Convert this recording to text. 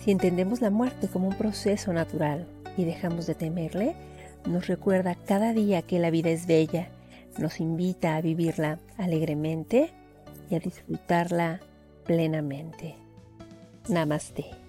Si entendemos la muerte como un proceso natural y dejamos de temerle, nos recuerda cada día que la vida es bella, nos invita a vivirla alegremente y a disfrutarla plenamente. Namaste.